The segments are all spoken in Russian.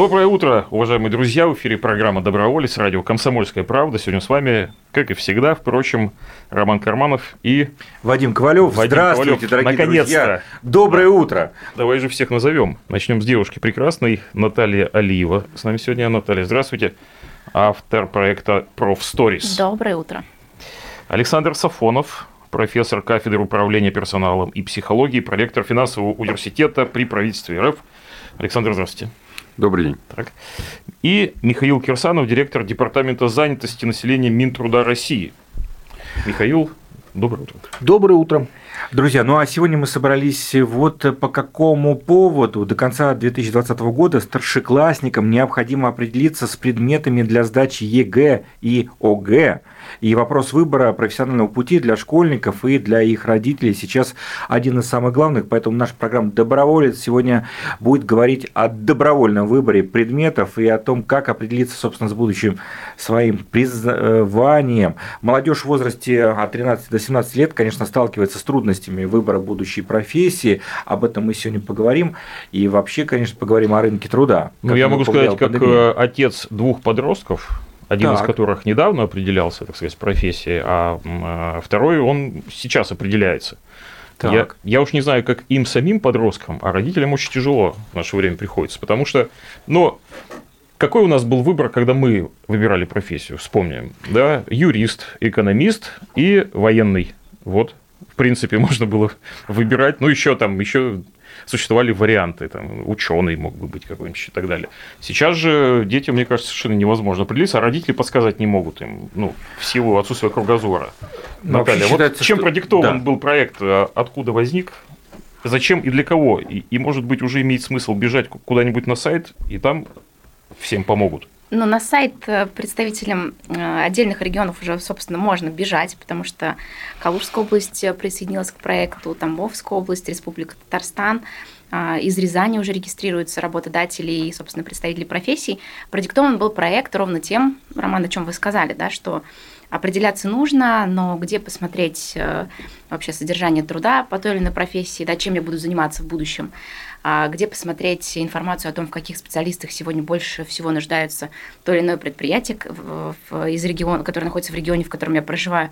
Доброе утро, уважаемые друзья. В эфире программа «Доброволец», радио «Комсомольская правда». Сегодня с вами, как и всегда, впрочем, Роман Карманов и Вадим Ковалев. Вадим Здравствуйте, Ковалев. дорогие Наконец-то. друзья. Доброе утро. Давай же всех назовем. Начнем с девушки прекрасной, Наталья Алиева. С нами сегодня Наталья. Здравствуйте. Автор проекта «Проф Stories». Доброе утро. Александр Сафонов, профессор кафедры управления персоналом и психологии, проректор финансового университета при правительстве РФ. Александр, здравствуйте. Добрый день. Так. И Михаил Кирсанов, директор Департамента занятости населения Минтруда России. Михаил, доброе утро. Доброе утро. Друзья, ну а сегодня мы собрались вот по какому поводу. До конца 2020 года старшеклассникам необходимо определиться с предметами для сдачи ЕГЭ и ОГЭ. И вопрос выбора профессионального пути для школьников и для их родителей сейчас один из самых главных. Поэтому наша программа «Доброволец» сегодня будет говорить о добровольном выборе предметов и о том, как определиться, собственно, с будущим своим призванием. Молодежь в возрасте от 13 до 17 лет, конечно, сталкивается с трудностями выбора будущей профессии. Об этом мы сегодня поговорим. И вообще, конечно, поговорим о рынке труда. Ну, я могу сказать, как пандемия. э, отец двух подростков, один из Так. которых недавно определялся, так сказать, профессией, а а второй, он сейчас определяется. Так. Я, я уж не знаю, как им самим подросткам, а родителям очень тяжело в наше время приходится, потому что, ну, какой у нас был выбор, когда мы выбирали профессию? Вспомним, да, юрист, экономист и военный. Вот, принципе, можно было выбирать. Ну, еще там, еще существовали варианты, там, ученый мог бы быть какой-нибудь и так далее. Сейчас же детям, мне кажется, совершенно невозможно определиться, а родители подсказать не могут им, ну, в силу отсутствия кругозора. Ну, вообще Наталья, вот считается, чем что- продиктован да. был проект, а откуда возник, зачем и для кого? И, и, может быть, уже имеет смысл бежать ку- куда-нибудь на сайт, и там всем помогут. Ну, на сайт э, представителям э, отдельных регионов уже, собственно, можно бежать, потому что Калужская область э, присоединилась к проекту, Тамбовская область, Республика Татарстан. Из Рязани уже регистрируются работодатели и, собственно, представители профессий. Продиктован был проект ровно тем, Роман, о чем вы сказали, да, что определяться нужно, но где посмотреть вообще содержание труда по той или иной профессии, да, чем я буду заниматься в будущем, где посмотреть информацию о том, в каких специалистах сегодня больше всего нуждаются то или иное предприятие из региона, которое находится в регионе, в котором я проживаю.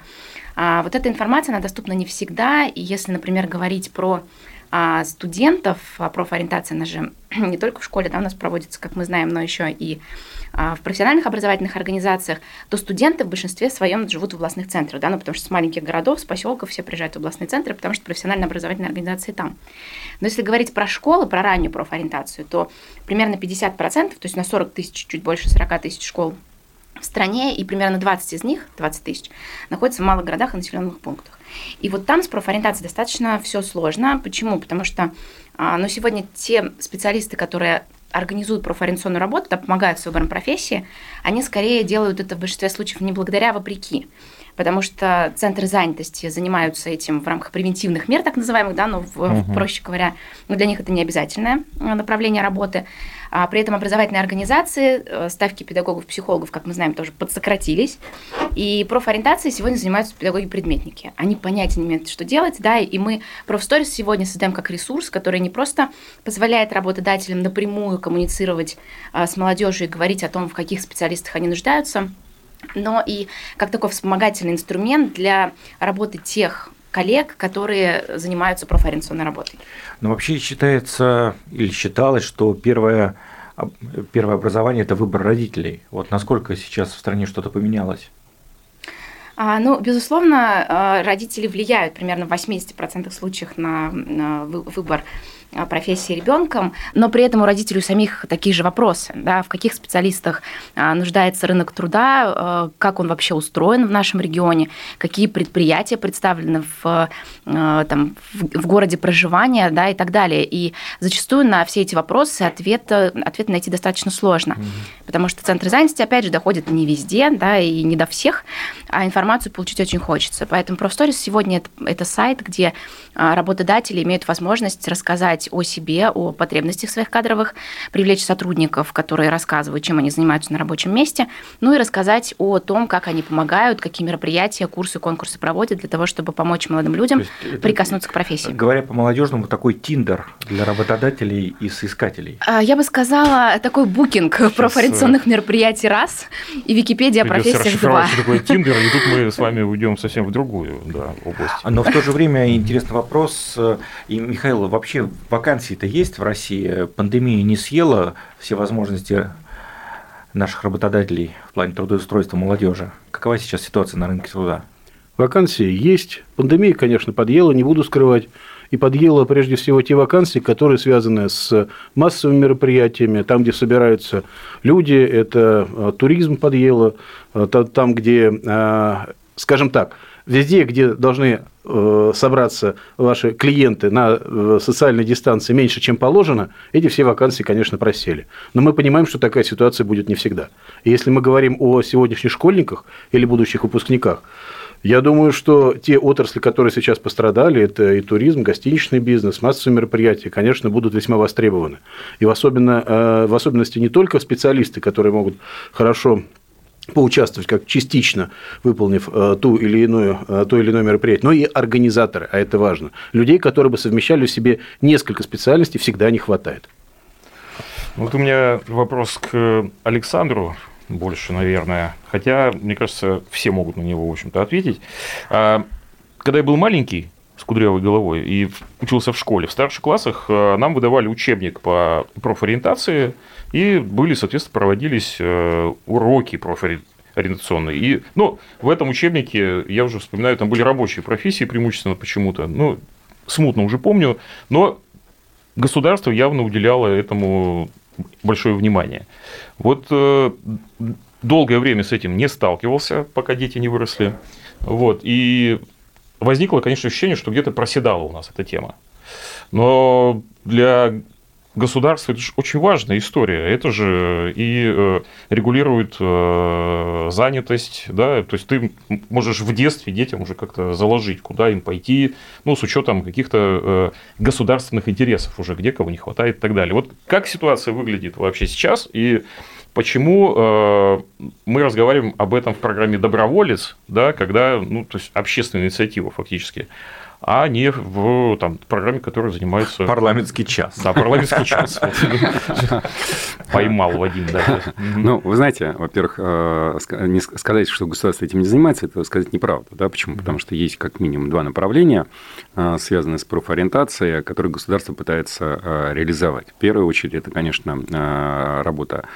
А вот эта информация, она доступна не всегда, и если, например, говорить про а, студентов, а профориентация, она же не только в школе, да, у нас проводится, как мы знаем, но еще и а, в профессиональных образовательных организациях, то студенты в большинстве своем живут в областных центрах, да, ну, потому что с маленьких городов, с поселков все приезжают в областные центры, потому что профессиональные образовательные организации там. Но если говорить про школы, про раннюю профориентацию, то примерно 50%, то есть на 40 тысяч, чуть больше 40 тысяч школ в стране, и примерно 20 из них, 20 тысяч, находятся в малых городах и населенных пунктах. И вот там с профориентацией достаточно все сложно. Почему? Потому что а, ну, сегодня те специалисты, которые организуют профориентационную работу, да, помогают с выбором профессии, они скорее делают это в большинстве случаев не благодаря, а вопреки. Потому что центры занятости занимаются этим в рамках превентивных мер, так называемых, да, но, Мгм. проще говоря, но для них это не обязательное э, направление работы. А при этом образовательные организации, э, ставки педагогов, психологов, как мы знаем, тоже подсократились. И профориентацией сегодня занимаются педагоги-предметники. Они понятия не имеют, что делать, да, и мы профсторис сегодня создаем как ресурс, который не просто позволяет работодателям напрямую коммуницировать а, с молодежью и говорить о том, в каких специалистах они нуждаются, но и как такой вспомогательный инструмент для работы тех коллег, которые занимаются профориентационной работой. Но вообще считается или считалось, что первое, первое образование – это выбор родителей. Вот насколько сейчас в стране что-то поменялось? А, ну, безусловно, а, родители влияют примерно в 80% случаев на, на вы- выбор профессии ребенком, но при этом у родителей у самих такие же вопросы, да, в каких специалистах а, нуждается рынок труда, а, как он вообще устроен в нашем регионе, какие предприятия представлены в, там, в городе проживания да, и так далее. И зачастую на все эти вопросы ответ, ответ найти достаточно сложно, угу. потому что центры занятости, опять же, доходят не везде да, и не до всех, а информацию получить очень хочется. Поэтому ProfStories сегодня это, это сайт, где работодатели имеют возможность рассказать рассказать о себе, о потребностях своих кадровых, привлечь сотрудников, которые рассказывают, чем они занимаются на рабочем месте, ну и рассказать о том, как они помогают, какие мероприятия, курсы, конкурсы проводят для того, чтобы помочь молодым людям прикоснуться к профессии. Говоря по-молодежному, такой тиндер для работодателей и соискателей. А, я бы сказала, такой букинг Сейчас профориентационных э, мероприятий раз и Википедия о профессиях два. Что такое тиндер, и тут мы с вами уйдем совсем в другую да, область. Но в то же время интересный вопрос. Э, и, Михаил, вообще вакансии-то есть в России? Пандемия не съела все возможности наших работодателей в плане трудоустройства молодежи. Какова сейчас ситуация на рынке труда? Вакансии есть. Пандемия, конечно, подъела, не буду скрывать. И подъела прежде всего те вакансии, которые связаны с массовыми мероприятиями, там, где собираются люди, это э, туризм подъела, э, там, где, э, скажем так, везде, где должны э, собраться ваши клиенты на э, социальной дистанции меньше, чем положено, эти все вакансии, конечно, просели. Но мы понимаем, что такая ситуация будет не всегда. И если мы говорим о сегодняшних школьниках или будущих выпускниках, я думаю, что те отрасли, которые сейчас пострадали, это и туризм, гостиничный бизнес, массовые мероприятия, конечно, будут весьма востребованы. И в, особенно, э, в особенности не только специалисты, которые могут хорошо поучаствовать, как частично выполнив э, ту или иную, э, то или иное мероприятие, но и организаторы, а это важно. Людей, которые бы совмещали в себе несколько специальностей, всегда не хватает. Вот у меня вопрос к Александру больше, наверное. Хотя, мне кажется, все могут на него, в общем-то, ответить. А, когда я был маленький, с кудрявой головой, и учился в школе, в старших классах э, нам выдавали учебник по профориентации, и были, соответственно, проводились э, уроки профориентационные. И, ну, в этом учебнике, я уже вспоминаю, там были рабочие профессии преимущественно почему-то, ну, смутно уже помню, но государство явно уделяло этому большое внимание. Вот э, долгое время с этим не сталкивался, пока дети не выросли. Вот, и возникло, конечно, ощущение, что где-то проседала у нас эта тема. Но для государства это же очень важная история. Это же и э, регулирует э, занятость, да, то есть ты можешь в детстве детям уже как-то заложить, куда им пойти, ну, с учетом каких-то э, государственных интересов уже, где кого не хватает и так далее. Вот как ситуация выглядит вообще сейчас и почему мы разговариваем об этом в программе «Доброволец», да, когда, ну, то есть общественная инициатива фактически, а не в там, программе, которая занимается... Парламентский час. Да, парламентский час. Поймал Вадим, да. Ну, вы знаете, во-первых, э, не сказать, что государство этим не занимается, это сказать неправда. Да? Почему? Потому что есть как минимум два направления, э, связанные с профориентацией, которые государство пытается э, реализовать. В первую очередь, это, конечно, работа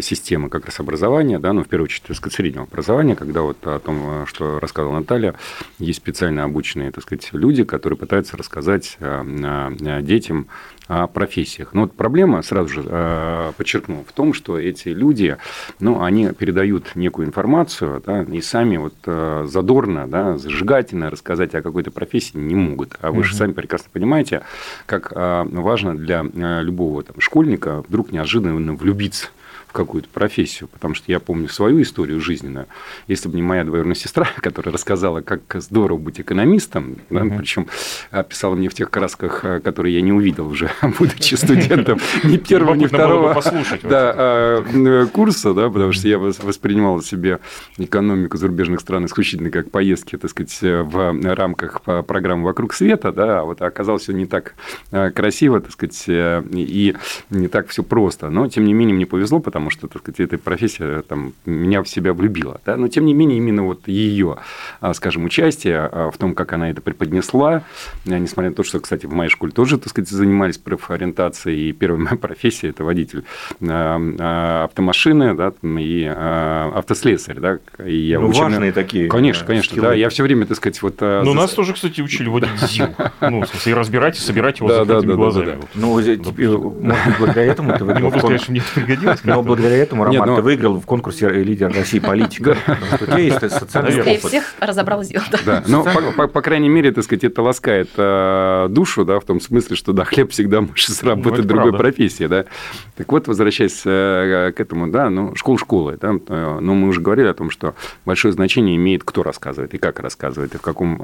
системы как раз образования, да, но в первую очередь, так сказать, среднего образования, когда вот о том, что рассказывала Наталья, есть специально обученные, так сказать, люди, которые пытаются рассказать детям о профессиях. Но вот проблема, сразу же э, подчеркну, в том, что эти люди, ну, они передают некую информацию, да, и сами вот э, задорно, да, зажигательно рассказать о какой-то профессии не могут. А вы угу. же сами прекрасно понимаете, как э, важно для любого там, школьника вдруг неожиданно влюбиться какую-то профессию, потому что я помню свою историю жизненную. Если бы не моя двоюродная сестра, которая рассказала, как здорово быть экономистом, да, uh-huh. причем описала мне в тех красках, э, которые я не увидел уже, будучи студентом ни первого, ни второго да, а, э, курса, да, потому что я воспринимал себе экономику зарубежных стран исключительно как поездки, так сказать, в рамках программы «Вокруг света», да, а вот оказалось все не так э, красиво, так сказать, и не так все просто. Но, тем не менее, мне повезло, потому потому что, так сказать, эта профессия там, меня в себя влюбила. Да? Но, тем не менее, именно вот ее, а, скажем, участие а, в том, как она это преподнесла, несмотря на то, что, кстати, в моей школе тоже, так сказать, занимались профориентацией, и первая моя профессия – это водитель автомашины да, и автослесарь. Да? И я ну, учебный... важные такие Конечно, конечно, скиллы. да. Я все время, так сказать, вот... Ну, нас тоже, кстати, учили водить ЗИЛ. Ну, в смысле, и разбирать, и собирать его да, закрытыми да, глазами. Да, да, да. Ну, может благодаря этому ты. Не могу сказать, что мне это пригодилось. Но благодаря этому, Роман, ты ну- выиграл в конкурсе «Лидер России политика». Опыт. всех разобрал. Да, но, по крайней мере, так сказать, это ласкает э, душу, да, в том смысле, что, да, хлеб всегда может сработать ну, другой профессии, да. Так вот, возвращаясь э, к этому, да, ну, школ школы, да, э, но мы уже говорили о том, что большое значение имеет, кто рассказывает и как рассказывает, и в каком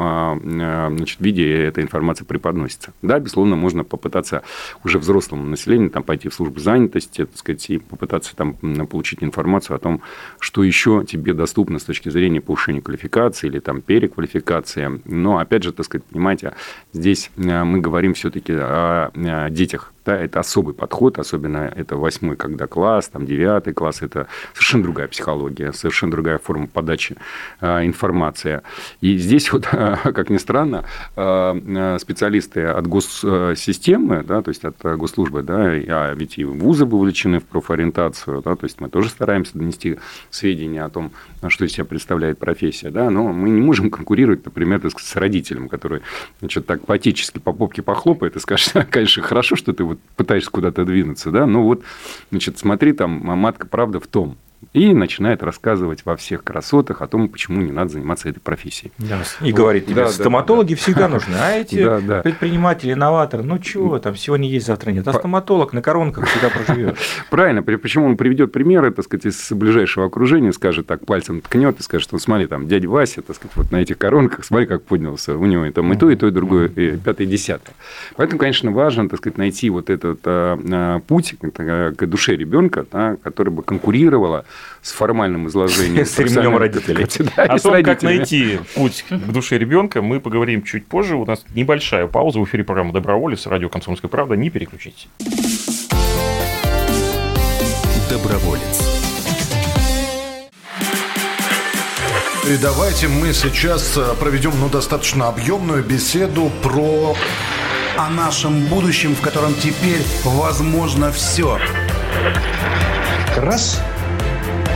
значит, виде эта информация преподносится. Да, безусловно, можно попытаться уже взрослому населению там, пойти в службу занятости, так сказать, и попытаться там получить информацию о том, что еще тебе доступно с точки зрения повышения квалификации или там переквалификации. Но, опять же, так сказать, понимаете, здесь э, мы говорим все-таки о детях, да, это особый подход, особенно это восьмой, когда класс, там девятый класс, это совершенно другая психология, совершенно другая форма подачи э, информации. И здесь вот, как ни странно, э, специалисты от госсистемы, да, то есть от госслужбы, да, а ведь и вузы вовлечены в профориентацию, да, то есть мы тоже стараемся донести сведения о том, что из себя представляет профессия, да, но мы не можем конкурировать, например, с родителем, который, значит, так поэтически по попке похлопает и скажет, конечно, хорошо, что ты вот пытаешься куда-то двинуться, да, но вот, значит, смотри, там, матка правда в том, и начинает рассказывать во всех красотах о том, почему не надо заниматься этой профессией. Да. И вот. говорит тебе, да, стоматологи да, всегда да. нужны, а эти да, да. предприниматели, инноваторы, ну чего, там сегодня есть, завтра нет. А стоматолог на коронках всегда проживет. Правильно, почему он приведет примеры, так сказать, из ближайшего окружения, скажет так, пальцем ткнет и скажет, что смотри, там, дядя Вася, так сказать, вот на этих коронках, смотри, как поднялся, у него там и то, и то, и другое, и пятое, и десятое. Поэтому, конечно, важно, так сказать, найти вот этот а, а, путь к душе ребенка, да, который бы конкурировала с формальным изложением. С ремнем родителей. О том, как найти путь к душе ребенка, мы поговорим чуть позже. У нас небольшая пауза в эфире программы «Доброволец», радио «Комсомольская правда». Не переключитесь. Доброволец. И давайте мы сейчас э, проведем ну, достаточно объемную беседу про... О нашем будущем, в котором теперь возможно все. Раз –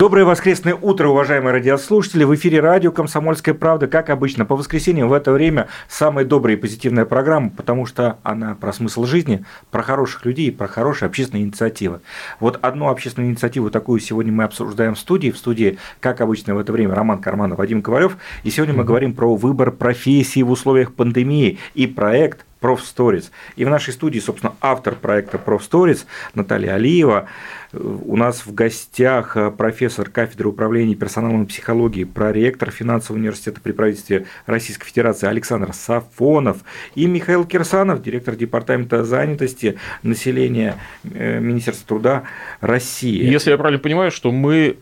Доброе воскресное утро, уважаемые радиослушатели. В эфире радио «Комсомольская правда», как обычно, по воскресеньям в это время самая добрая и позитивная программа, потому что она про смысл жизни, про хороших людей и про хорошие общественные инициативы. Вот одну общественную инициативу такую сегодня мы обсуждаем в студии. В студии, как обычно, в это время Роман Карманов, Вадим Ковалев. И сегодня мы говорим про выбор профессии в условиях пандемии и проект Проф Stories. И в нашей студии, собственно, автор проекта Проф Stories Наталья Алиева. У нас в гостях профессор кафедры управления персоналом и психологии, проректор финансового университета при правительстве Российской Федерации Александр Сафонов и Михаил Кирсанов, директор департамента занятости населения э, Министерства труда России. Если я правильно понимаю, что мы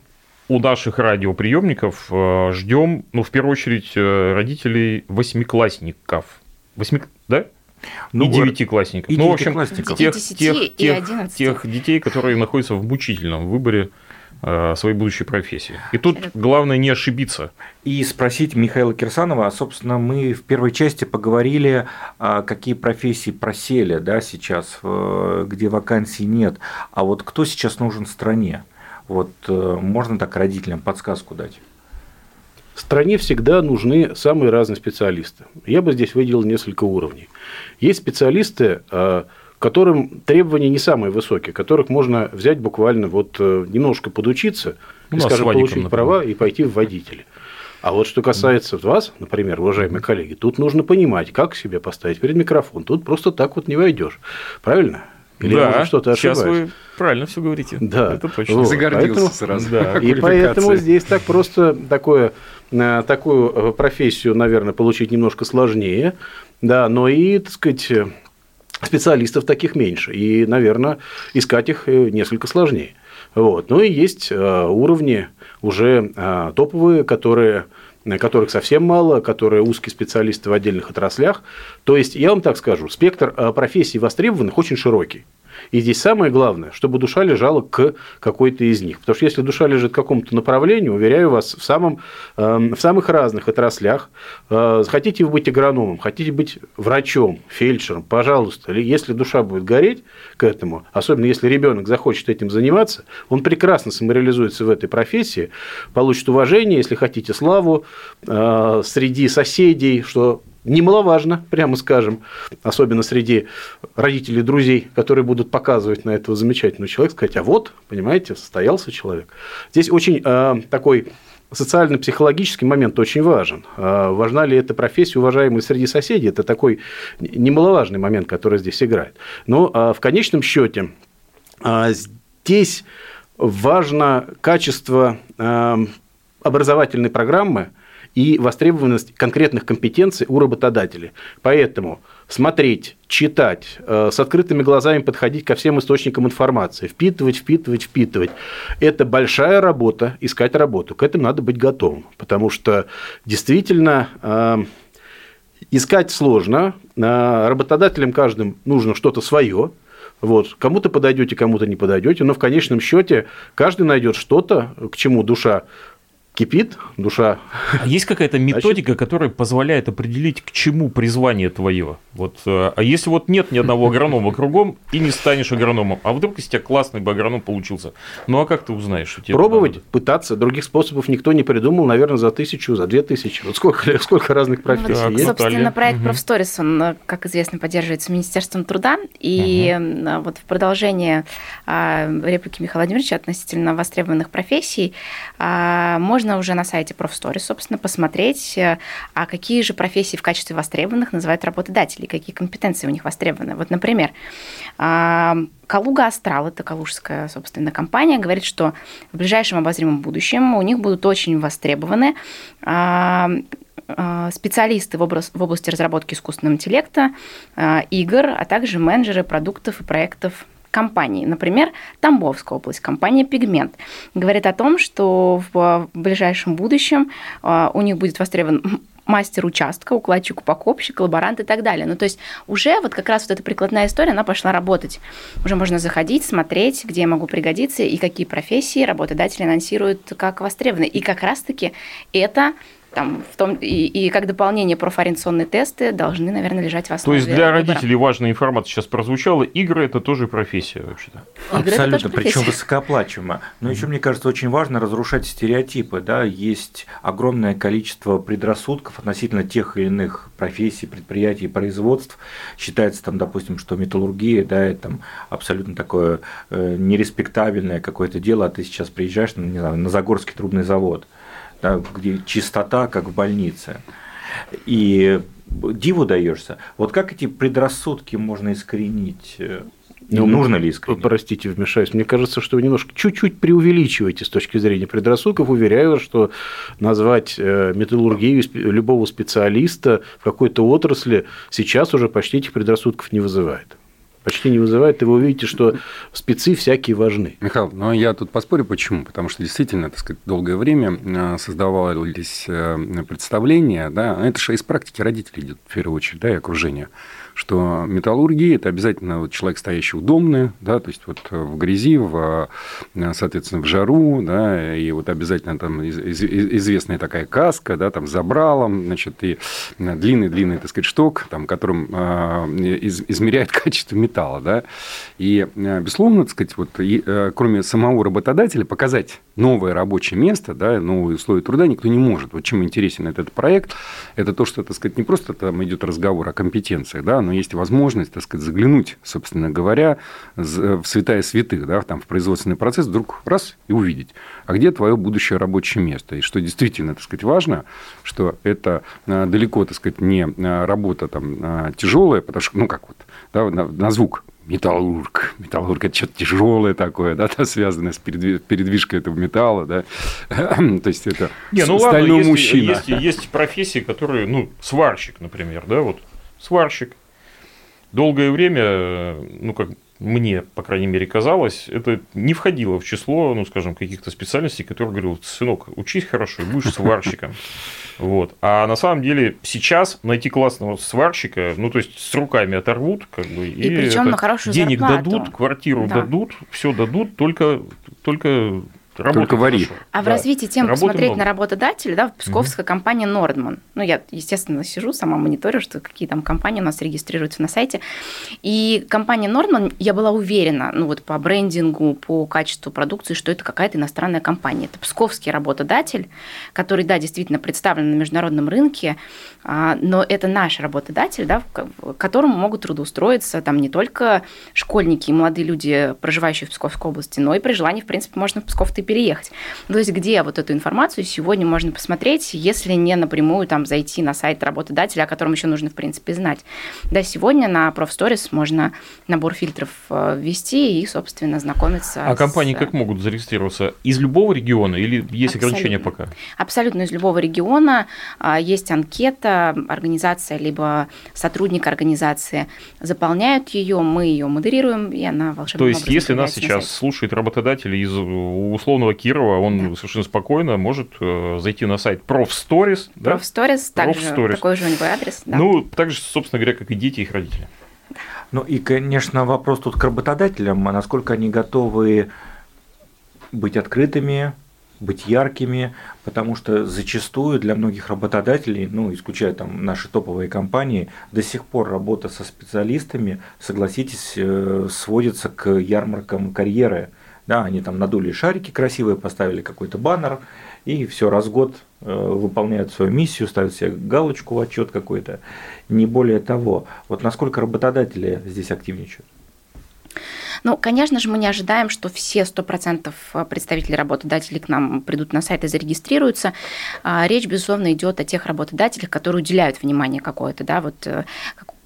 у наших радиоприемников э, ждем, ну, в первую очередь, э, родителей восьмиклассников. Восьми... Да? Ну, и девятиклассников. И ну, в общем, тех, тех, тех, тех детей, которые находятся в мучительном выборе э, своей будущей профессии. И тут главное не ошибиться. И спросить Михаила Кирсанова, а, собственно, мы в первой части поговорили, а, какие профессии просели да, сейчас, где вакансий нет. А вот кто сейчас нужен стране? Вот э, можно так родителям подсказку дать? Стране всегда нужны самые разные специалисты. Я бы здесь выделил несколько уровней. Есть специалисты, э, которым требования не самые высокие, которых можно взять буквально вот э, немножко подучиться, ну, и, скажем, получить например. права и пойти в водители. А вот что касается вас, например, уважаемые коллеги, тут нужно понимать, как себя поставить перед микрофон. Тут просто так вот не войдешь. Правильно? Или да, что-то сейчас ошибаюсь? вы правильно все говорите. Да. Это точно. Вот, Загордился поэтому- сразу. Да. И поэтому здесь так просто такое, такую э, профессию, наверное, получить немножко сложнее, да, но и, так сказать, э, специалистов таких меньше, и, наверное, искать их э, несколько сложнее. Вот. Ну и есть э, уровни уже э, топовые, которые э, которых совсем мало, которые узкие специалисты в отдельных отраслях. То есть, я вам так скажу, спектр э, профессий востребованных очень широкий. И здесь самое главное, чтобы душа лежала к какой-то из них. Потому что если душа лежит к какому-то направлению, уверяю вас, в, самом, э, в самых разных отраслях, э, хотите вы быть агрономом, хотите быть врачом, фельдшером, пожалуйста, если душа будет гореть к этому, особенно если ребенок захочет этим заниматься, он прекрасно самореализуется в этой профессии, получит уважение, если хотите, славу э, среди соседей, что немаловажно, прямо скажем, особенно среди родителей, друзей, которые будут показывать на этого замечательного человека, сказать, а вот, понимаете, состоялся человек. Здесь очень э, такой социально-психологический момент очень важен. Э, важна ли эта профессия, уважаемая среди соседей, это такой немаловажный момент, который здесь играет. Но э, в конечном счете э, здесь важно качество образовательной программы, и востребованность конкретных компетенций у работодателей. Поэтому смотреть, читать, э, с открытыми глазами подходить ко всем источникам информации, впитывать, впитывать, впитывать. Это большая работа, искать работу. К этому надо быть готовым, потому что действительно э, искать сложно, э, работодателям каждым нужно что-то свое, вот. Кому-то подойдете, кому-то не подойдете, но в конечном счете каждый найдет что-то, к чему душа кипит, душа. А есть какая-то методика, которая позволяет определить, к чему призвание твое? Вот, э, а если вот нет ни одного агронома кругом, и не станешь агрономом, а вдруг из тебя классный бы агроном получился, ну а как ты узнаешь? что тебе Пробовать, надо? пытаться. Других способов никто не придумал, наверное, за тысячу, за две тысячи. Вот сколько, сколько разных профессий Ну, вот, есть. собственно, Наталья. проект Мгм. Профсторис, он, э, как известно, поддерживается Министерством труда. И э, вот в продолжение а, реплики Михаила Владимировича относительно востребованных профессий, а, можно уже на сайте Профсторис, собственно, посмотреть, э, а какие же профессии в качестве востребованных называют работодатели, какие компетенции у них востребованы. Вот, например, а, Калуга Астрал, это калужская, собственно, компания, говорит, что в ближайшем обозримом будущем у них будут очень востребованы а, а, специалисты в, образ- в области разработки искусственного интеллекта, игр, а также менеджеры продуктов и проектов компаний. Например, Тамбовская область, компания «Пигмент» говорит о том, что в ближайшем будущем а, у них будет востребован мастер участка, укладчик, упаковщик, лаборант и так далее. Ну, то есть уже вот как раз вот эта прикладная история, она пошла работать. Уже можно заходить, смотреть, где я могу пригодиться и какие профессии работодатели анонсируют как востребованные. И как раз-таки это там, в том, и, и как дополнение профориентационные тесты должны, наверное, лежать в То основе есть для выбора. родителей важная информация сейчас прозвучала. Игры это тоже профессия вообще-то. Игры Абсолютно, причем высокооплачиваемо. Но еще, мне кажется, очень важно разрушать стереотипы. Да? Есть огромное количество предрассудков относительно тех или иных профессий, предприятий, производств. Считается, там, допустим, что металлургия да, это там, абсолютно такое э, нереспектабельное какое-то дело, а ты сейчас приезжаешь ну, не знаю, на Загорский трубный завод, да, где чистота, как в больнице. И диву даешься. Вот как эти предрассудки можно искоренить? э, Ну, нужно ли искоренить? Простите, вмешаюсь. Мне кажется, что вы немножко чуть-чуть преувеличиваете с точки зрения предрассудков. Уверяю вас, что назвать э, металлургию любого специалиста в какой-то отрасли сейчас уже почти этих предрассудков не вызывает. Почти не вызывает, и вы увидите, что спецы всякие важны. Михаил, ну я тут поспорю, почему? Потому что действительно, так сказать, долгое время э, создавались э, представления, да, это же из практики родителей идет в первую очередь, да, и окружения, что металлургия – это обязательно вот человек, стоящий удобный, да, то есть вот в грязи, в, э, соответственно, в жару, да, и вот обязательно там из- из- известная такая каска, да, там с забралом, значит, и длинный-длинный, так сказать, шток, там, которым э, из- измеряет качество металла, да, и, э, безусловно, так сказать, вот, и, э, кроме самого работодателя, показать новое рабочее место, да, новые условия труда никто не может. Вот чем интересен этот проект, это то, что, так сказать, не просто там идет разговор о компетенциях, да, но есть возможность, так сказать, заглянуть, собственно говоря, з- в святая святых, да, там, в производственный процесс, вдруг раз и увидеть, а где твое будущее рабочее место. И что действительно, так сказать, важно, что это э, далеко, так сказать, не э, работа там тяжелая, потому что, ну, как вот, да, звук металлург. Металлург – это что-то тяжелое такое, да, да связанное с передвижкой этого металла, да. То есть, это Не, ну стальной ладно, мужчина. Есть, есть, есть профессии, которые, ну, сварщик, например, да, вот сварщик. Долгое время, ну, как мне, по крайней мере, казалось, это не входило в число, ну, скажем, каких-то специальностей, которые говорил, сынок, учись хорошо и будешь сварщиком. Вот. А на самом деле сейчас найти классного сварщика, ну, то есть с руками оторвут, как бы, и, и причем на хорошую денег зарплату. дадут, квартиру да. дадут, все дадут, только, только Работа Только вари. Хорошо. А да. в развитии темы Работы посмотреть много. на работодателя, да, псковская угу. компания Нордман. Ну, я, естественно, сижу, сама мониторю, что какие там компании у нас регистрируются на сайте. И компания Нордман, я была уверена, ну, вот по брендингу, по качеству продукции, что это какая-то иностранная компания. Это псковский работодатель, который, да, действительно представлен на международном рынке, а, но это наш работодатель, да, к которому могут трудоустроиться там не только школьники и молодые люди, проживающие в Псковской области, но и при желании, в принципе, можно в Псков-то переехать. То есть где вот эту информацию сегодня можно посмотреть, если не напрямую там зайти на сайт работодателя, о котором еще нужно, в принципе, знать. Да, сегодня на ProfStories можно набор фильтров э, ввести и, собственно, знакомиться А с... компании как могут зарегистрироваться? Из любого региона или есть Абсолютно. ограничения пока? Абсолютно из любого региона. А, есть анкета, организация либо сотрудник организации заполняют ее, мы ее модерируем, и она волшебным То есть, если нас сейчас слушает работодатель из условно условного Кирова, он да. совершенно спокойно может э, зайти на сайт ProfStories. Да? ProfStories, также Stories. такой же у него адрес. Да. Ну, так же, собственно говоря, как и дети и их родители. Ну и, конечно, вопрос тут к работодателям, а насколько они готовы быть открытыми, быть яркими, потому что зачастую для многих работодателей, ну, исключая там наши топовые компании, до сих пор работа со специалистами, согласитесь, э, сводится к ярмаркам карьеры. Да, они там надули шарики красивые, поставили какой-то баннер, и все, раз в год э, выполняют свою миссию, ставят себе галочку в отчет какой-то. Не более того. Вот насколько работодатели здесь активничают? Ну, конечно же, мы не ожидаем, что все 100% представителей работодателей к нам придут на сайт и зарегистрируются. А, речь, безусловно, идет о тех работодателях, которые уделяют внимание какое-то, да, вот э,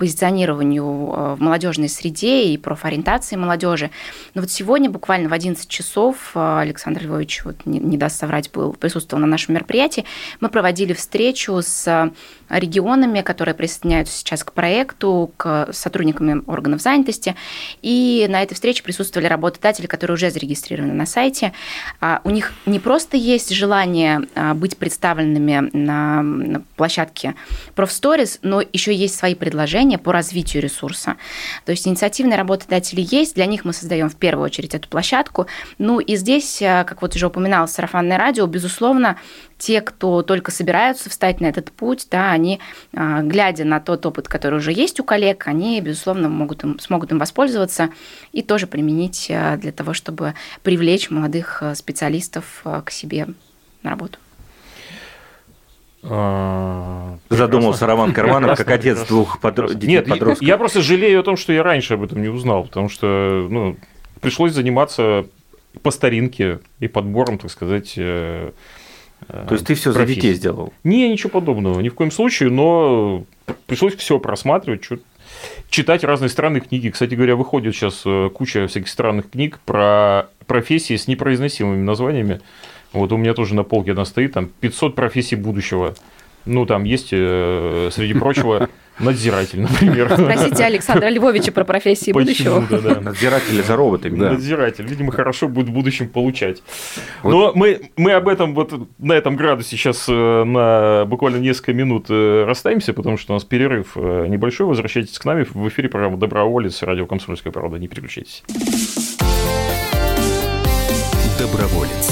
позиционированию э, в молодежной среде и профориентации молодежи. Но вот сегодня буквально в 11 часов э, Александр Львович, вот не, не даст соврать, был, присутствовал на нашем мероприятии, мы проводили встречу с регионами, которые присоединяются сейчас к проекту, к сотрудниками органов занятости. И на этой встрече присутствовали работодатели, которые уже зарегистрированы на сайте. А у них не просто есть желание быть представленными на площадке ProfStories, но еще есть свои предложения по развитию ресурса. То есть инициативные работодатели есть, для них мы создаем в первую очередь эту площадку. Ну и здесь, а, как вот уже упоминал сарафанное радио, безусловно, те, кто только собираются встать на этот путь, да, они, а, глядя на тот опыт, который уже есть у коллег, они, безусловно, могут им, смогут им воспользоваться и тоже применить а, для того, чтобы привлечь молодых специалистов к себе на работу. Задумался Роман Карманов, как отец двух подро... детей Нет, подростков. Я просто жалею о том, что я раньше об этом не узнал, потому что ну, пришлось заниматься по старинке и подбором, так сказать, э, то есть ты все за детей сделал? Не, ничего подобного, ни в коем случае, но пришлось все просматривать, читать разные странные книги. Кстати говоря, выходит сейчас э, куча всяких странных книг про профессии с непроизносимыми названиями. Вот у меня тоже на полке одна стоит, там 500 профессий будущего. Ну, там есть, э, среди прочего, Надзиратель, например. Спросите Александра Львовича про профессии будущего. Да, Надзиратель за роботами. Да. Надзиратель, видимо, хорошо будет в будущем получать. Но мы, мы об этом вот на этом градусе сейчас э, на буквально несколько минут э, расстаемся, потому что у нас перерыв небольшой. Возвращайтесь к нам в эфире программа «Доброволец», радио «Комсомольская правда». Не переключайтесь. Доброволец.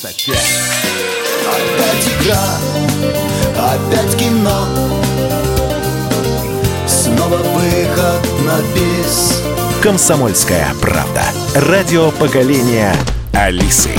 95. Опять игра, опять кино, снова выход на бис. Комсомольская правда. Радио поколения Алисы.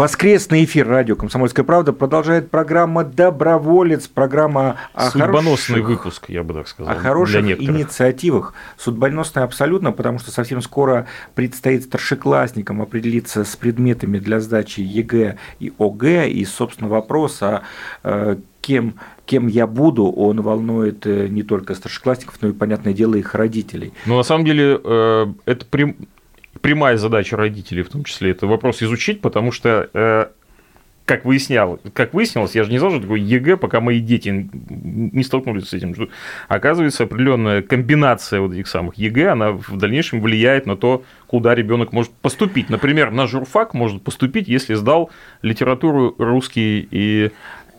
Воскресный эфир радио «Комсомольская правда» продолжает программа «Доброволец», программа о Судьбоносный хороших, выпуск, я бы так сказал. о хороших инициативах. Судьбоносная абсолютно, потому что совсем скоро предстоит старшеклассникам определиться с предметами для сдачи ЕГЭ и ОГЭ. И, собственно, вопрос о э, кем, кем я буду, он волнует э, не только старшеклассников, но и, понятное дело, их родителей. Но на самом деле э, это прям- прямая задача родителей, в том числе, это вопрос изучить, потому что, э, как, выяснял, как выяснилось, я же не знал, что такое ЕГЭ, пока мои дети не столкнулись с этим. Оказывается, определенная комбинация вот этих самых ЕГЭ, она в дальнейшем влияет на то, куда ребенок может поступить. Например, на журфак может поступить, если сдал литературу русский и,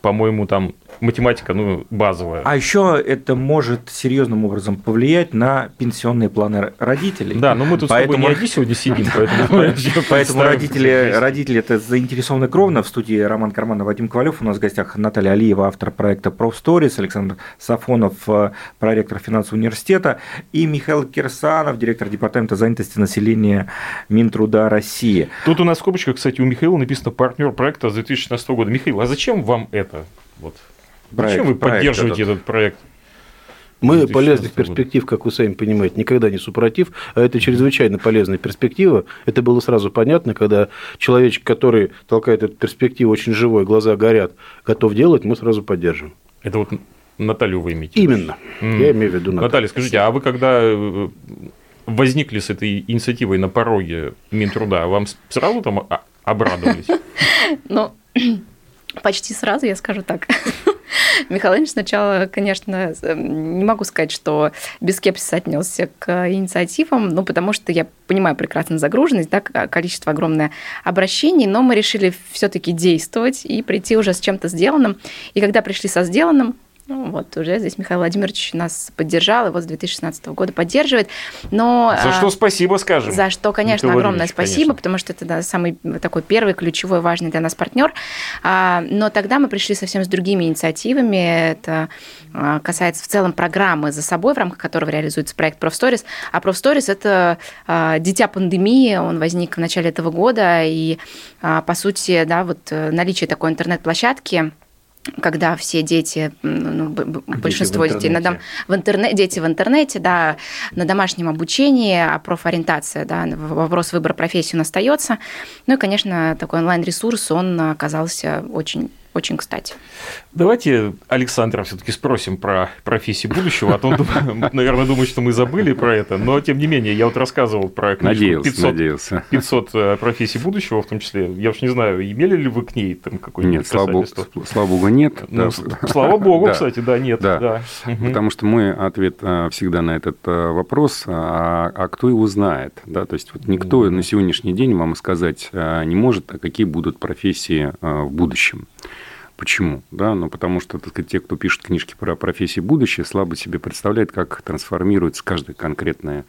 по-моему, там математика, ну, базовая. А еще это может серьезным образом повлиять на пенсионные планы родителей. Да, но мы тут с тобой не одни сегодня сидим, поэтому... Поэтому родители, родители это заинтересованы кровно. В студии Роман Карманов, Вадим Ковалев. У нас в гостях Наталья Алиева, автор проекта Profstories, Александр Сафонов, э, проректор финансового университета, и Михаил Кирсанов, директор департамента занятости населения Минтруда России. Тут у нас в скобочках, кстати, у Михаила написано партнер проекта с 2016 года. Михаил, а зачем вам это? Вот. Проект- зачем вы проект поддерживаете этот. этот проект? Мы 2016 полезных перспектив, как вы сами понимаете, никогда не супротив, а это чрезвычайно полезная перспектива. Это было сразу понятно, когда человечек, который толкает эту перспективу, очень живой, глаза горят, готов делать, мы сразу поддерживаем. Это вот Наталью вы имеете? Именно. М. Я имею в виду Наталью. Наталья, скажите, а вы когда э, возникли с этой инициативой на пороге Минтруда, вам сразу там а- обрадовались? Ну, почти сразу, я скажу так. Михаил Ильич сначала, конечно, эм, не могу сказать, что без скепсиса отнесся к инициативам, ну, потому что я понимаю прекрасно загруженность, да, количество огромное обращений, но мы решили все-таки действовать и прийти уже с чем-то сделанным. И когда пришли со сделанным, ну, вот уже здесь Михаил Владимирович нас поддержал, и вот с 2016 года поддерживает. Но, За а, что спасибо скажем. за что, конечно, Михаил огромное спасибо, конечно. потому что это да, самый такой первый ключевой важный для нас партнер. А, Но тогда мы пришли совсем с другими инициативами. Это а, касается в целом программы за собой, в рамках которого реализуется проект Профсторис. А Профсторис это дитя пандемии, он возник в начале этого года, и по сути, да, вот э, наличие такой интернет-площадки когда все дети, ну, большинство детей на дом, в интернете, дети в интернете, да, на домашнем обучении, а профориентация, да, вопрос выбора профессии он остается. Ну и, конечно, такой онлайн-ресурс, он оказался очень, очень кстати. Давайте Александра все-таки спросим про профессии будущего, а то он, наверное, думает, что мы забыли про это. Но, тем не менее, я вот рассказывал про книжку Надеялся, 500, надеялся. 500 э, профессий будущего, в том числе. Я уж не знаю, имели ли вы к ней там какой-нибудь Нет, слава богу, слава богу, нет. Ну, Да. слава богу, Да. кстати, да, нет. Да. Да. Потому что мой ответ э, всегда на этот э, вопрос, а, а кто его знает? Да? То есть вот никто на сегодняшний день вам сказать не может, а какие будут профессии в будущем. Почему? Да, ну, потому что так сказать, те, кто пишет книжки про профессии будущее, слабо себе представляют, как трансформируется каждая конкретная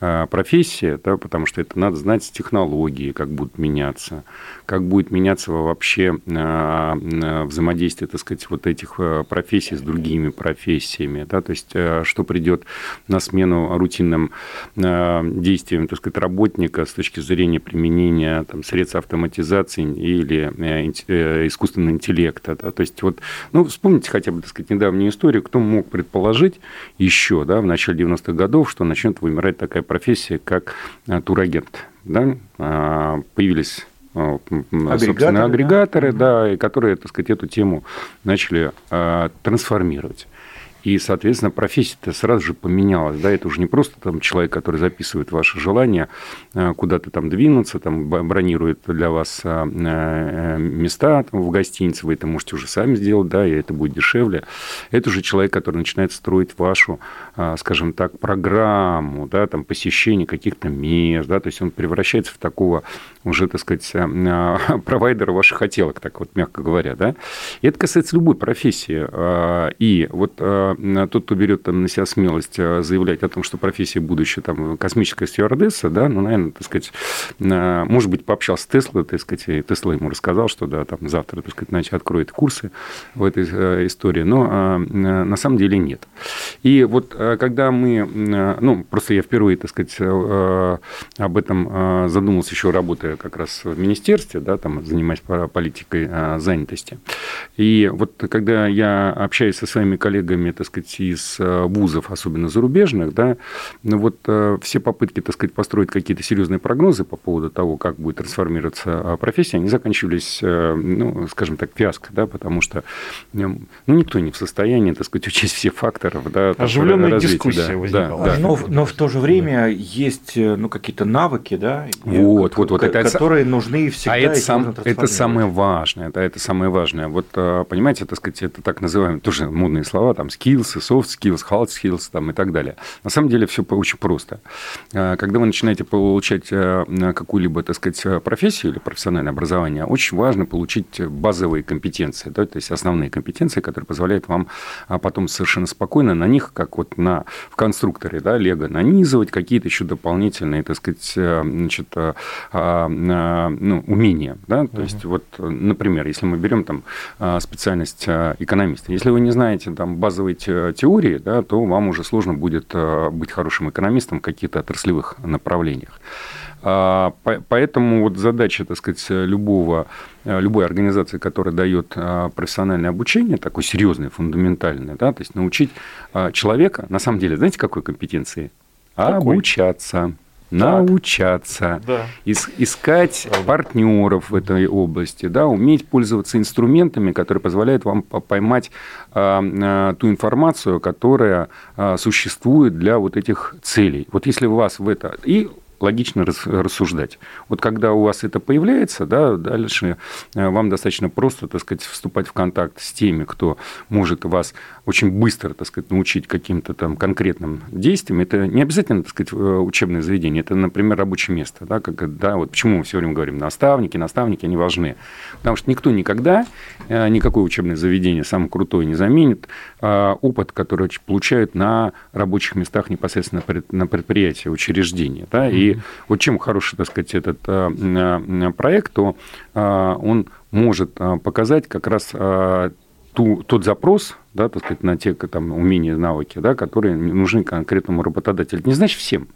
э, профессия, да, потому что это надо знать технологии, как будут меняться, как будет меняться вообще э, э, взаимодействие, так сказать, вот этих профессий с другими профессиями, да, то есть что придет на смену рутинным действиям, так сказать, работника с точки зрения применения там, средств автоматизации или э, э, искусственного интеллекта. Да? То есть вот, ну, вспомните хотя бы, так сказать, недавнюю историю, кто мог предположить еще, да, в начале 90-х годов, что начнет вымирать такая профессия, как э, турагент. Да? А, Появились э, Агрегаторы, собственно, да? агрегаторы, да, и которые, так сказать, эту тему начали э, трансформировать. И, соответственно, профессия-то сразу же поменялась. Да? Это уже не просто там, человек, который записывает ваши желания, э, куда-то там двинуться, там, бронирует для вас э, э, места там, в гостинице, вы это можете уже сами сделать, да, и это будет дешевле. Это уже человек, который начинает строить вашу, э, скажем так, программу, да, там, посещения каких-то мест, да, то есть он превращается в такого уже, так сказать, э, э, провайдера ваших хотелок, так вот мягко говоря, да. И это касается любой профессии. Э, И вот тот, кто берет там, на себя смелость заявлять о том, что профессия будущее, там, космическая стюардесса, да, ну, наверное, так сказать, может быть, пообщался с Теслой, так сказать, и Тесла ему рассказал, что, да, там, завтра, так сказать, значит, откроет курсы в этой истории, но на самом деле нет. И вот когда мы, ну, просто я впервые, так сказать, об этом задумался еще работая как раз в министерстве, да, там, занимаясь политикой занятости. И вот когда я общаюсь со своими коллегами, так сказать, из э, вузов, особенно зарубежных, да, ну вот э, все попытки, так сказать, построить какие-то серьезные прогнозы по поводу того, как будет трансформироваться э, профессия, они заканчивались, ну, скажем так, фиаско, да, потому что ну, никто не в состоянии, так сказать, учесть все факторы. Да, Оживленная развития, дискуссия да, возникала. Да, да. Но, но в то же время есть ну, какие-то навыки, да, вот, вот, вот, которые это, нужны всегда. А это, сам, это самое важное, да, это самое важное. Вот, понимаете, так сказать, это так называемые, тоже модные слова, там, skills, soft skills, hard skills, там, и так далее. На самом деле все очень просто. А, когда вы начинаете получать э, какую-либо, так сказать, профессию или профессиональное образование, очень важно получить базовые компетенции, да, то есть основные компетенции, которые позволяют вам а, потом совершенно спокойно на них, как вот на, в конструкторе, да, Лего, нанизывать какие-то еще дополнительные, так сказать, э, значит, а, ну, умения, да, то есть вот, например, если мы берем там специальность экономиста, если вы не знаете там базовые теории, да, то вам уже сложно будет э, быть хорошим экономистом в каких-то отраслевых направлениях. А, поэтому вот задача, так сказать, любого, э, любой организации, которая дает э, профессиональное обучение, такое серьезное, фундаментальное, да, то есть научить человека, на самом деле, знаете, какой компетенции? Какой? Обучаться научаться, да. ис- искать Правда. партнеров в этой области, да, уметь пользоваться инструментами, которые позволяют вам поймать а, а, ту информацию, которая а, существует для вот этих целей. Вот если у вас в это и логично рассуждать. Вот когда у вас это появляется, да, дальше э, вам достаточно просто, так сказать, вступать в контакт с теми, кто может вас очень быстро, так сказать, научить каким-то там конкретным действиям. Это не обязательно, так сказать, э, учебное заведение, это, например, рабочее место, да, как, да, вот почему мы все время говорим наставники, наставники, они важны. Потому что никто никогда, э, никакое учебное заведение самое крутое не заменит опыт, который получают на рабочих местах непосредственно на предприятии, учреждения, да, и вот чем хороший, так сказать, этот э, э, проект, то э, он может показать как раз ту, тот запрос, да, так сказать, на те там, умения, навыки, да, которые нужны конкретному работодателю. Это не значит всем.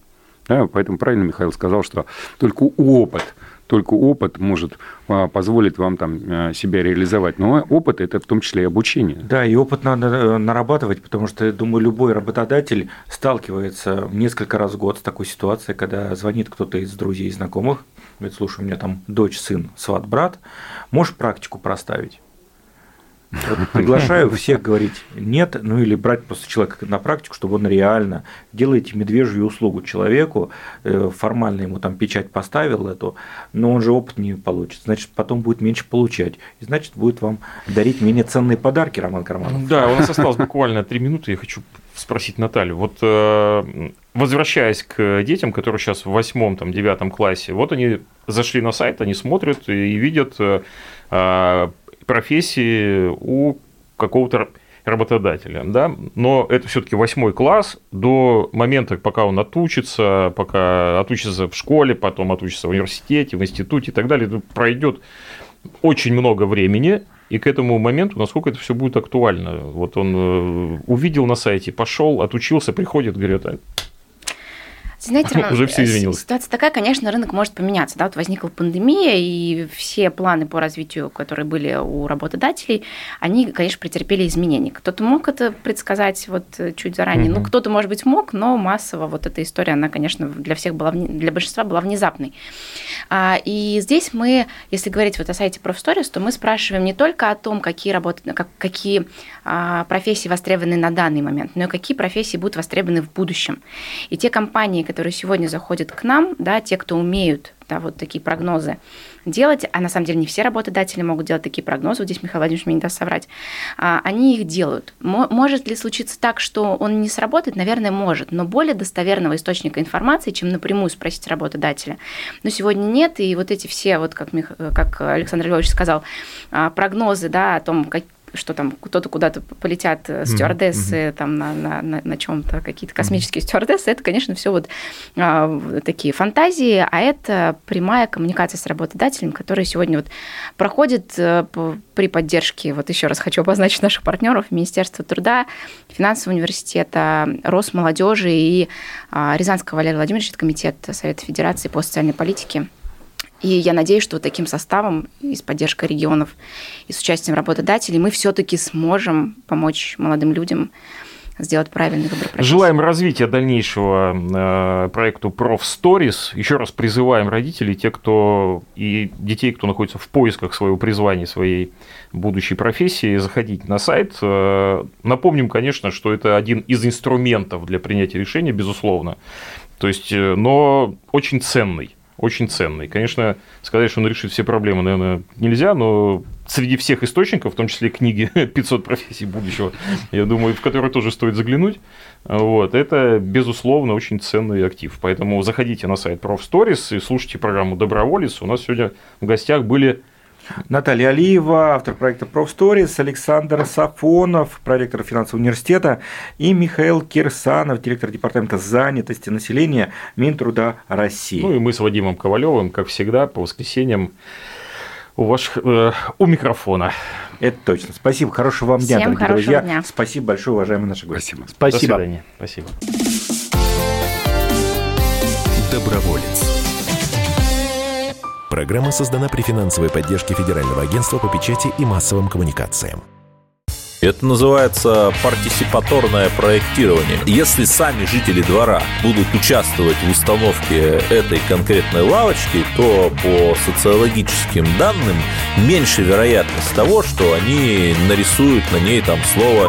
Да, поэтому правильно Михаил сказал, что только опыт только опыт может а, позволить вам там а, себя реализовать. Но опыт – это в том числе и обучение. Да, и опыт надо э, нарабатывать, потому что, я думаю, любой работодатель сталкивается несколько раз в год с такой ситуацией, когда звонит кто-то из друзей и знакомых, говорит, слушай, у меня там дочь, сын, сват, брат, можешь практику проставить? Вот приглашаю всех говорить нет, ну или брать просто человека на практику, чтобы он реально делаете медвежью услугу человеку, э, формально ему там печать поставил эту, но он же опыт не получит, значит потом будет меньше получать, и значит будет вам дарить менее ценные подарки, Роман Карманов. Да, у нас осталось буквально три минуты, я хочу спросить Наталью, вот э, возвращаясь к детям, которые сейчас в восьмом, там, девятом классе, вот они зашли на сайт, они смотрят и видят э, профессии у какого-то работодателя, да, но это все-таки восьмой класс, до момента, пока он отучится, пока отучится в школе, потом отучится в университете, в институте и так далее, пройдет очень много времени, и к этому моменту, насколько это все будет актуально. Вот он э, увидел на сайте, пошел, отучился, приходит, говорит, знаете, Роман, уже все изменилось. Ситуация такая, конечно, рынок может поменяться. Да? Вот возникла пандемия, и все планы по развитию, которые были у работодателей, они, конечно, претерпели изменения. Кто-то мог это предсказать вот чуть заранее, угу. ну, кто-то, может быть, мог, но массово вот эта история, она, конечно, для всех была, для большинства была внезапной. А, и здесь мы, если говорить вот о сайте Профсторис, то мы спрашиваем не только о том, какие работы, как, какие а, профессии востребованы на данный момент, но и какие профессии будут востребованы в будущем. И те компании, которые сегодня заходят к нам, да, те, кто умеют да, вот такие прогнозы делать, а на самом деле не все работодатели могут делать такие прогнозы, вот здесь Михаил Владимирович мне не даст соврать, а, они их делают. Может ли случиться так, что он не сработает? Наверное, может, но более достоверного источника информации, чем напрямую спросить работодателя. Но сегодня нет, и вот эти все, вот как, как Александр Львович сказал, а, прогнозы да, о том, как, что там кто-то куда-то полетят э, стюардессы mm-hmm. там на, на, на, на чем-то, какие-то космические mm-hmm. стюардессы, это, конечно, все вот а, такие фантазии, а это прямая коммуникация с работодателем, которая сегодня вот проходит а, при поддержке, вот еще раз хочу обозначить наших партнеров, Министерства труда, финансового университета, Росмолодежи и а, Рязанского Валерия Владимировича, комитет Совета Федерации по социальной политике. И я надеюсь, что вот таким составом и с поддержкой регионов, и с участием работодателей мы все-таки сможем помочь молодым людям сделать правильный выбор профессии. Желаем развития дальнейшего э, проекту Stories. Еще раз призываем родителей, те, кто и детей, кто находится в поисках своего призвания, своей будущей профессии, заходить на сайт. Э, напомним, конечно, что это один из инструментов для принятия решения, безусловно. То есть, э, но очень ценный очень ценный. Конечно, сказать, что он решит все проблемы, наверное, нельзя, но среди всех источников, в том числе книги «500 профессий будущего», я думаю, в которые тоже стоит заглянуть, вот, это, безусловно, очень ценный актив. Поэтому заходите на сайт ProfStories и слушайте программу «Доброволец». У нас сегодня в гостях были Наталья Алиева, автор проекта ProfStories, Александр Сафонов, проректор финансового университета, и Михаил Кирсанов, директор департамента занятости населения Минтруда России. Ну и мы с Вадимом Ковалевым, как всегда, по воскресеньям у ваших э, у микрофона. Это точно. Спасибо. Хорошего вам дня, Всем дорогие друзья. Дня. Спасибо большое, уважаемые наши гости. Спасибо. Спасибо. До свидания. Спасибо. Доброволец. Программа создана при финансовой поддержке Федерального агентства по печати и массовым коммуникациям. Это называется партисипаторное проектирование. Если сами жители двора будут участвовать в установке этой конкретной лавочки, то по социологическим данным меньше вероятность того, что они нарисуют на ней там слово